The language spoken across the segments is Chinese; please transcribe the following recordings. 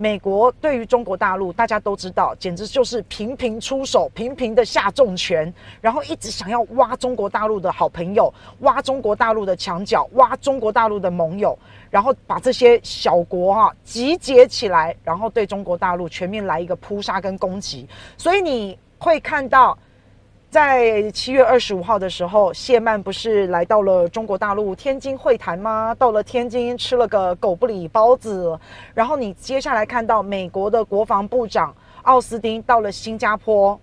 美国对于中国大陆，大家都知道，简直就是频频出手，频频的下重拳，然后一直想要挖中国大陆的好朋友，挖中国大陆的墙角，挖中国大陆的盟友，然后把这些小国哈、啊、集结起来，然后对中国大陆全面来一个扑杀跟攻击。所以你会看到。在七月二十五号的时候，谢曼不是来到了中国大陆天津会谈吗？到了天津吃了个狗不理包子，然后你接下来看到美国的国防部长奥斯汀到了新加坡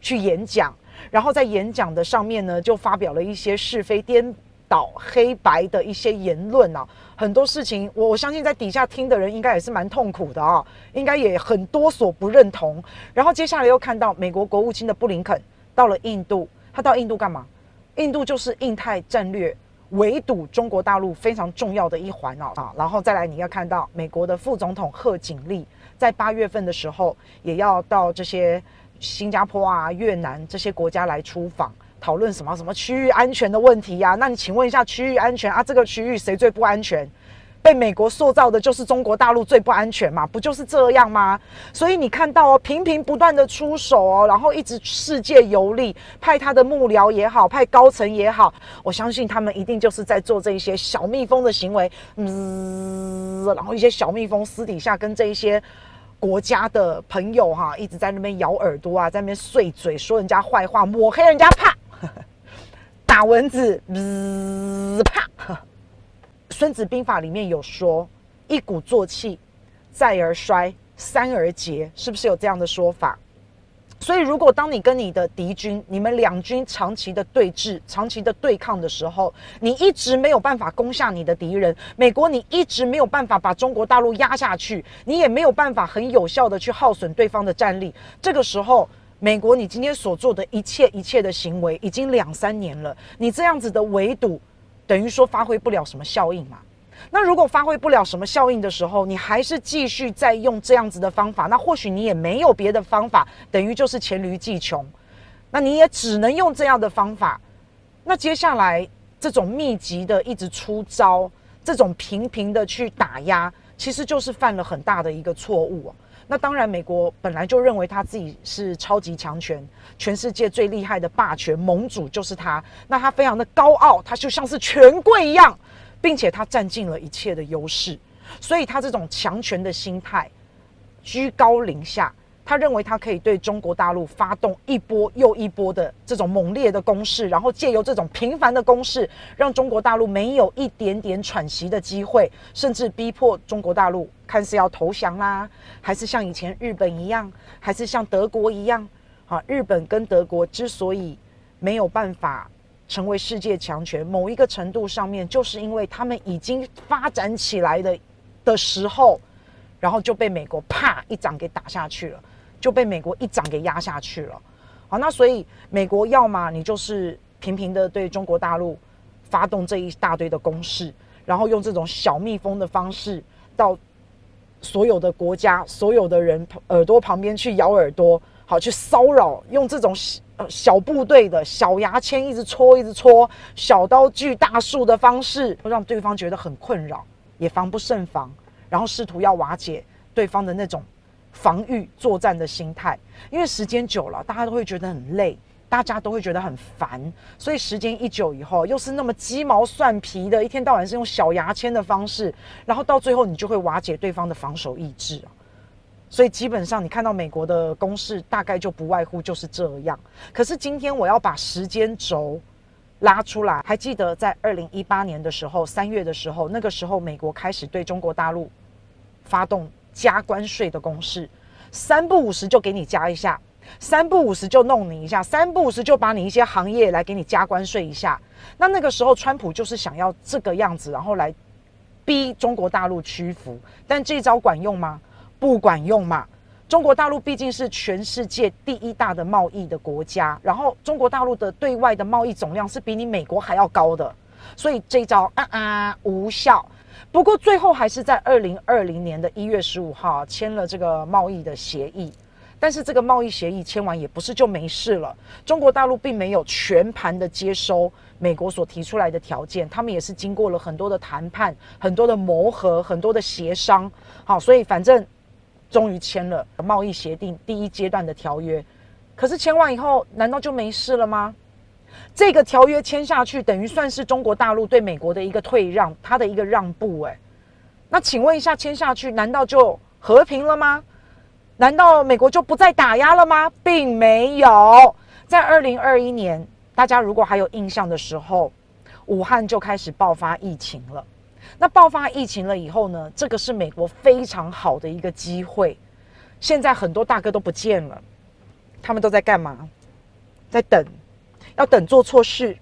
去演讲，然后在演讲的上面呢，就发表了一些是非颠倒、黑白的一些言论啊，很多事情我我相信在底下听的人应该也是蛮痛苦的啊，应该也很多所不认同。然后接下来又看到美国国务卿的布林肯。到了印度，他到印度干嘛？印度就是印太战略围堵中国大陆非常重要的一环哦啊！然后再来，你要看到美国的副总统贺锦丽在八月份的时候也要到这些新加坡啊、越南这些国家来出访，讨论什么什么区域安全的问题呀、那你请问一下，区域安全啊，这个区域谁最不安全？被美国塑造的就是中国大陆最不安全嘛，不就是这样吗？所以你看到哦，频频不断的出手哦，然后一直世界游历，派他的幕僚也好，派高层也好，我相信他们一定就是在做这一些小蜜蜂的行为，嗯，然后一些小蜜蜂私底下跟这一些国家的朋友哈，一直在那边咬耳朵啊，在那边碎嘴说人家坏话，抹黑人家，啪，打蚊子，嗯，啪。《孙子兵法》里面有说：“一鼓作气，再而衰，三而竭”，是不是有这样的说法？所以，如果当你跟你的敌军，你们两军长期的对峙、长期的对抗的时候，你一直没有办法攻下你的敌人，美国你一直没有办法把中国大陆压下去，你也没有办法很有效的去耗损对方的战力。这个时候，美国你今天所做的一切一切的行为，已经两三年了，你这样子的围堵。等于说发挥不了什么效应嘛？那如果发挥不了什么效应的时候，你还是继续在用这样子的方法，那或许你也没有别的方法，等于就是黔驴技穷，那你也只能用这样的方法。那接下来这种密集的一直出招，这种频频的去打压，其实就是犯了很大的一个错误啊。那当然，美国本来就认为他自己是超级强权，全世界最厉害的霸权盟主就是他。那他非常的高傲，他就像是权贵一样，并且他占尽了一切的优势，所以他这种强权的心态，居高临下。他认为他可以对中国大陆发动一波又一波的这种猛烈的攻势，然后借由这种频繁的攻势，让中国大陆没有一点点喘息的机会，甚至逼迫中国大陆看是要投降啦，还是像以前日本一样，还是像德国一样。啊，日本跟德国之所以没有办法成为世界强权，某一个程度上面，就是因为他们已经发展起来的的时候，然后就被美国啪一掌给打下去了。就被美国一掌给压下去了，好，那所以美国要么你就是频频的对中国大陆发动这一大堆的攻势，然后用这种小蜜蜂的方式到所有的国家、所有的人耳朵旁边去咬耳朵，好，去骚扰，用这种呃小部队的小牙签一直戳、一直戳，小刀锯大树的方式，让对方觉得很困扰，也防不胜防，然后试图要瓦解对方的那种。防御作战的心态，因为时间久了，大家都会觉得很累，大家都会觉得很烦，所以时间一久以后，又是那么鸡毛蒜皮的，一天到晚是用小牙签的方式，然后到最后你就会瓦解对方的防守意志。所以基本上你看到美国的攻势，大概就不外乎就是这样。可是今天我要把时间轴拉出来，还记得在二零一八年的时候，三月的时候，那个时候美国开始对中国大陆发动。加关税的攻势，三不五时就给你加一下，三不五时就弄你一下，三不五时就把你一些行业来给你加关税一下。那那个时候，川普就是想要这个样子，然后来逼中国大陆屈服。但这招管用吗？不管用嘛。中国大陆毕竟是全世界第一大的贸易的国家，然后中国大陆的对外的贸易总量是比你美国还要高的，所以这招啊啊无效。不过最后还是在二零二零年的一月十五号签了这个贸易的协议，但是这个贸易协议签完也不是就没事了。中国大陆并没有全盘的接收美国所提出来的条件，他们也是经过了很多的谈判、很多的磨合、很多的协商。好，所以反正终于签了贸易协定第一阶段的条约。可是签完以后，难道就没事了吗？这个条约签下去，等于算是中国大陆对美国的一个退让，它的一个让步。哎，那请问一下，签下去难道就和平了吗？难道美国就不再打压了吗？并没有。在二零二一年，大家如果还有印象的时候，武汉就开始爆发疫情了。那爆发疫情了以后呢，这个是美国非常好的一个机会。现在很多大哥都不见了。他们都在干嘛？在等，要等做错事，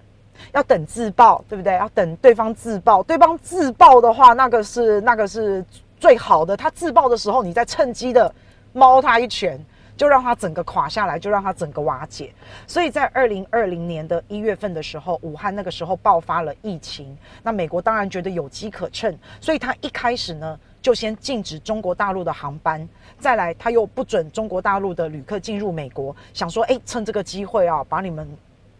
要等自爆，对不对？要等对方自爆，对方自爆的话，那个是那个是最好的。他自爆的时候，你在趁机的猫他一拳，就让他整个垮下来，就让他整个瓦解。所以在二零二零年的一月份的时候，武汉那个时候爆发了疫情，那美国当然觉得有机可乘，所以他一开始呢。就先禁止中国大陆的航班，再来他又不准中国大陆的旅客进入美国，想说，哎，趁这个机会啊，把你们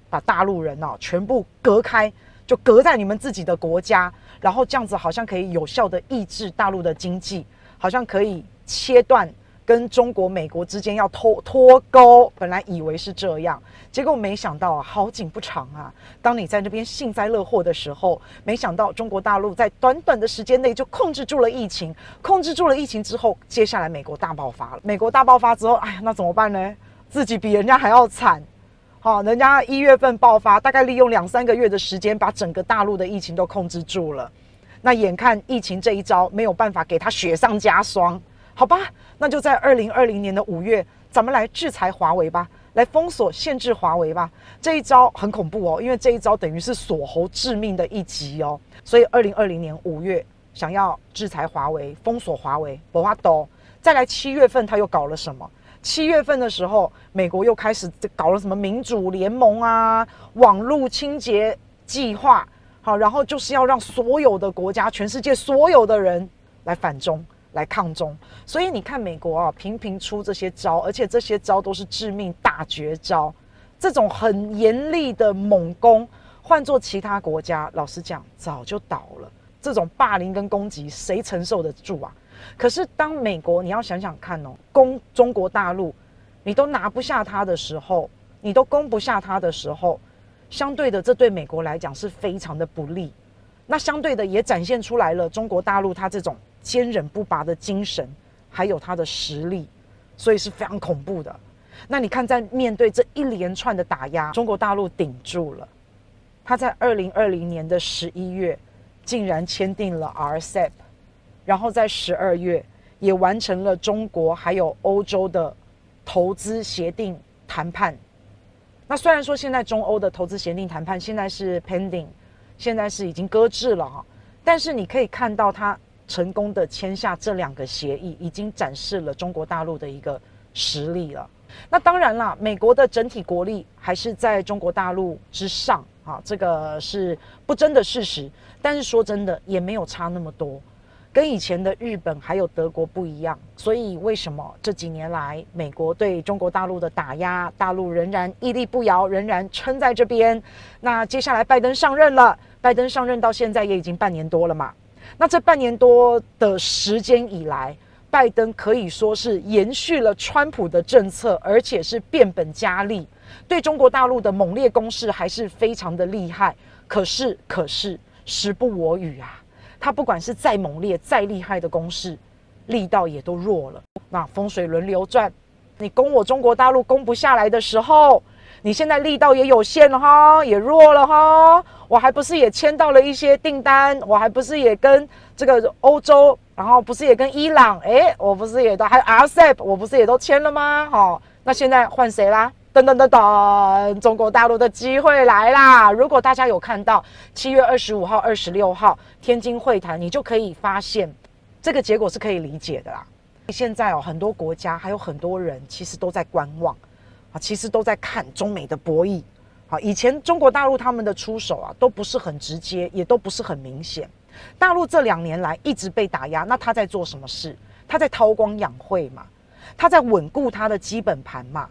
把大陆人啊全部隔开，就隔在你们自己的国家，然后这样子好像可以有效的抑制大陆的经济，好像可以切断。跟中国、美国之间要脱脱钩，本来以为是这样，结果没想到啊，好景不长啊。当你在那边幸灾乐祸的时候，没想到中国大陆在短短的时间内就控制住了疫情，控制住了疫情之后，接下来美国大爆发了。美国大爆发之后，哎呀，那怎么办呢？自己比人家还要惨。好，人家一月份爆发，大概利用两三个月的时间，把整个大陆的疫情都控制住了。那眼看疫情这一招没有办法给他雪上加霜。好吧，那就在二零二零年的五月，咱们来制裁华为吧，来封锁、限制华为吧。这一招很恐怖哦，因为这一招等于是锁喉致命的一击哦。所以二零二零年五月想要制裁华为、封锁华为，不怕抖。再来七月份他又搞了什么？七月份的时候，美国又开始搞了什么民主联盟啊、网络清洁计划，好，然后就是要让所有的国家、全世界所有的人来反中。来抗中，所以你看美国啊，频频出这些招，而且这些招都是致命大绝招。这种很严厉的猛攻，换做其他国家，老实讲早就倒了。这种霸凌跟攻击，谁承受得住啊？可是当美国，你要想想看哦，攻中国大陆，你都拿不下他的时候，你都攻不下他的时候，相对的，这对美国来讲是非常的不利。那相对的，也展现出来了中国大陆他这种。坚韧不拔的精神，还有他的实力，所以是非常恐怖的。那你看，在面对这一连串的打压，中国大陆顶住了。他在二零二零年的十一月，竟然签订了 RCEP，然后在十二月也完成了中国还有欧洲的投资协定谈判。那虽然说现在中欧的投资协定谈判现在是 pending，现在是已经搁置了哈，但是你可以看到他。成功的签下这两个协议，已经展示了中国大陆的一个实力了。那当然啦，美国的整体国力还是在中国大陆之上啊，这个是不争的事实。但是说真的，也没有差那么多，跟以前的日本还有德国不一样。所以为什么这几年来美国对中国大陆的打压，大陆仍然屹立不摇，仍然撑在这边？那接下来拜登上任了，拜登上任到现在也已经半年多了嘛。那这半年多的时间以来，拜登可以说是延续了川普的政策，而且是变本加厉，对中国大陆的猛烈攻势还是非常的厉害。可是，可是时不我与啊，他不管是再猛烈、再厉害的攻势，力道也都弱了。那风水轮流转，你攻我中国大陆攻不下来的时候，你现在力道也有限了哈，也弱了哈。我还不是也签到了一些订单，我还不是也跟这个欧洲，然后不是也跟伊朗，诶，我不是也都还有 RCEP，我不是也都签了吗？好，那现在换谁啦？噔噔噔噔，中国大陆的机会来啦！如果大家有看到七月二十五号、二十六号天津会谈，你就可以发现这个结果是可以理解的啦。现在哦，很多国家还有很多人其实都在观望。其实都在看中美的博弈，好，以前中国大陆他们的出手啊，都不是很直接，也都不是很明显。大陆这两年来一直被打压，那他在做什么事？他在韬光养晦嘛，他在稳固他的基本盘嘛，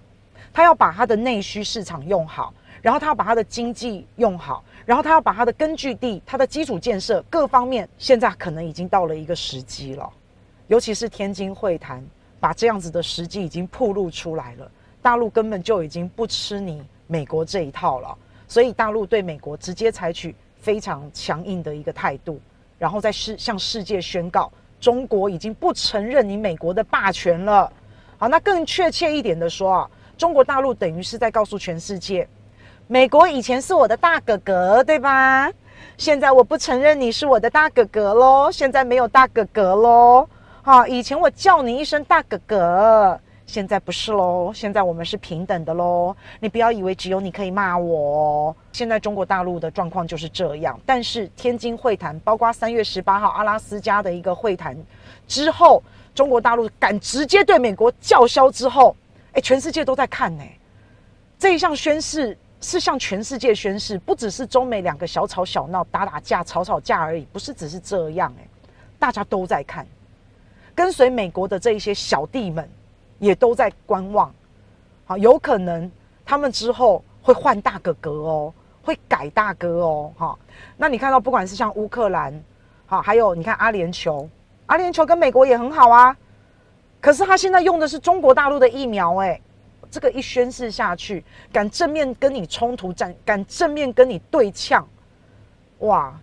他要把他的内需市场用好，然后他要把他的经济用好，然后他要把他的根据地、他的基础建设各方面，现在可能已经到了一个时机了，尤其是天津会谈。把这样子的时机已经暴露出来了，大陆根本就已经不吃你美国这一套了，所以大陆对美国直接采取非常强硬的一个态度，然后再世向世界宣告，中国已经不承认你美国的霸权了。好，那更确切一点的说啊，中国大陆等于是在告诉全世界，美国以前是我的大哥哥，对吧？现在我不承认你是我的大哥哥喽，现在没有大哥哥喽。好，以前我叫你一声大哥哥，现在不是喽，现在我们是平等的喽。你不要以为只有你可以骂我。现在中国大陆的状况就是这样。但是天津会谈，包括三月十八号阿拉斯加的一个会谈之后，中国大陆敢直接对美国叫嚣之后，哎，全世界都在看呢。这一项宣誓。是向全世界宣誓，不只是中美两个小吵小闹、打打架、吵吵架而已，不是只是这样哎，大家都在看，跟随美国的这一些小弟们也都在观望，好，有可能他们之后会换大哥哥哦，会改大哥哦，哈，那你看到不管是像乌克兰，好，还有你看阿联酋，阿联酋跟美国也很好啊，可是他现在用的是中国大陆的疫苗哎。这个一宣示下去，敢正面跟你冲突战，敢正面跟你对呛，哇！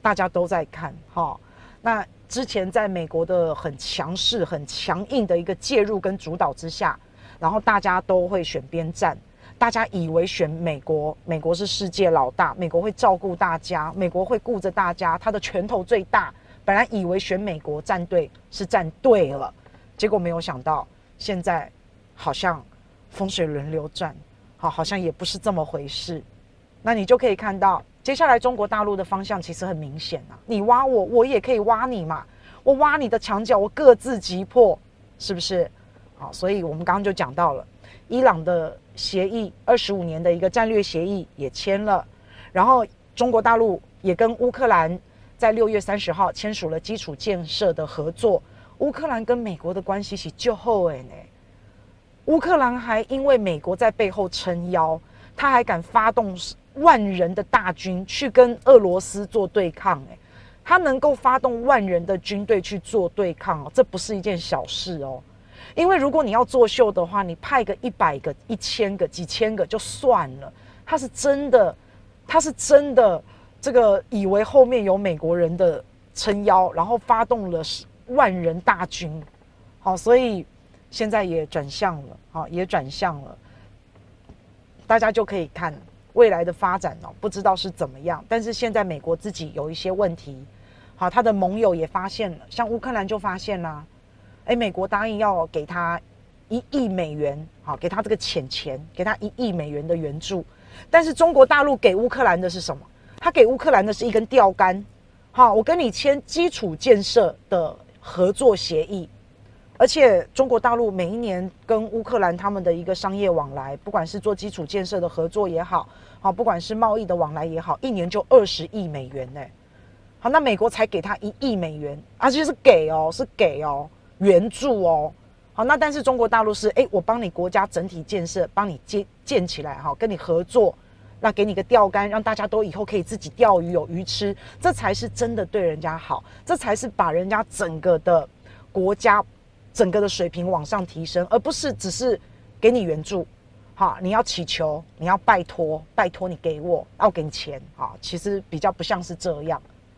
大家都在看哈、那之前在美国的很强势、很强硬的一个介入跟主导之下，然后大家都会选边站，大家以为选美国，美国是世界老大，美国会照顾大家，美国会顾着大家，他的拳头最大。本来以为选美国站队是站对了，结果没有想到，现在好像。风水轮流转，好，好像也不是这么回事。那你就可以看到，接下来中国大陆的方向其实很明显啊。你挖我，我也可以挖你嘛。我挖你的墙角，我各自击破，是不是？好，所以我们刚刚就讲到了，伊朗的协议，二十五年的一个战略协议也签了，然后中国大陆也跟乌克兰在六月三十号签署了基础建设的合作。乌克兰跟美国的关系是就好诶呢。乌克兰还因为美国在背后撑腰，他还敢发动万人的大军去跟俄罗斯做对抗，欸，他能够发动万人的军队去做对抗哦，这不是一件小事哦。因为如果你要作秀的话，你派个一百个、一千个、几千个就算了，他是真的，他是真的，这个以为后面有美国人的撑腰，然后发动了万人大军，好，所以。现在也转向了，好，也转向了，大家就可以看未来的发展哦，不知道是怎么样。但是现在美国自己有一些问题，好，他的盟友也发现了，像乌克兰就发现啦，诶，美国答应要给他一亿美元，好，给他这个钱钱，给他一亿美元的援助，但是中国大陆给乌克兰的是什么？他给乌克兰的是一根钓竿，好，我跟你签基础建设的合作协议。而且中国大陆每一年跟乌克兰他们的一个商业往来，不管是做基础建设的合作也好，好，不管是贸易的往来也好，一年就二十亿美元呢。好，那美国才给他一亿美元，而且是给哦，是给哦，援助哦。好，那但是中国大陆是，哎，我帮你国家整体建设，帮你建建起来，哈，跟你合作，那给你个钓竿，让大家都以后可以自己钓鱼有鱼吃，这才是真的对人家好，这才是把人家整个的国家。整个的水平往上提升，而不是只是给你援助，哈，你要祈求，你要拜托，拜托你给我，要给你钱，啊，其实比较不像是这样。